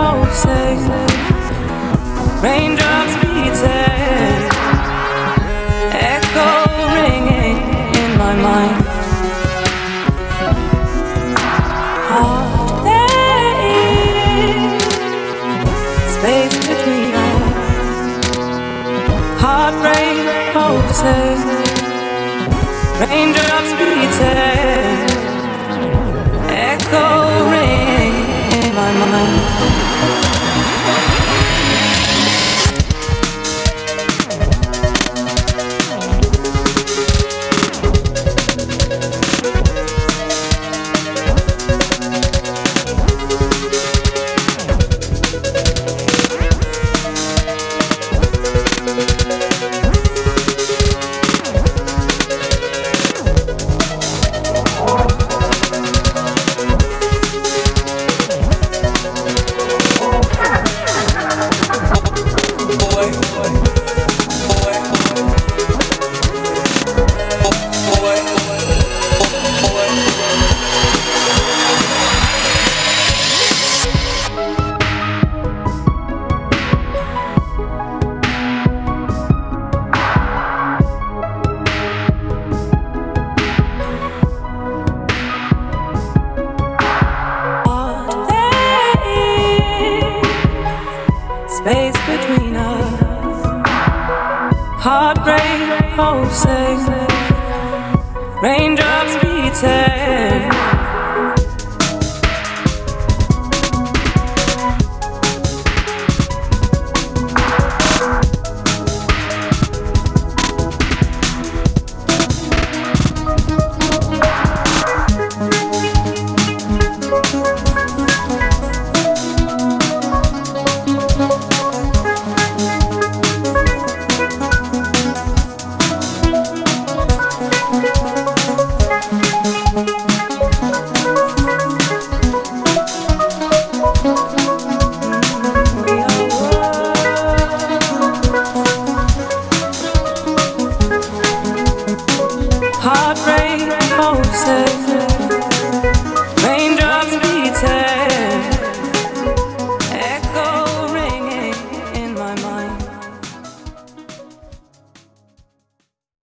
pulsing, raindrops beating, echo ringing in my mind. Hard days, space between us, heartbreak pulsing, raindrops beating, Space between us, heartbreak pulsing, raindrops beating,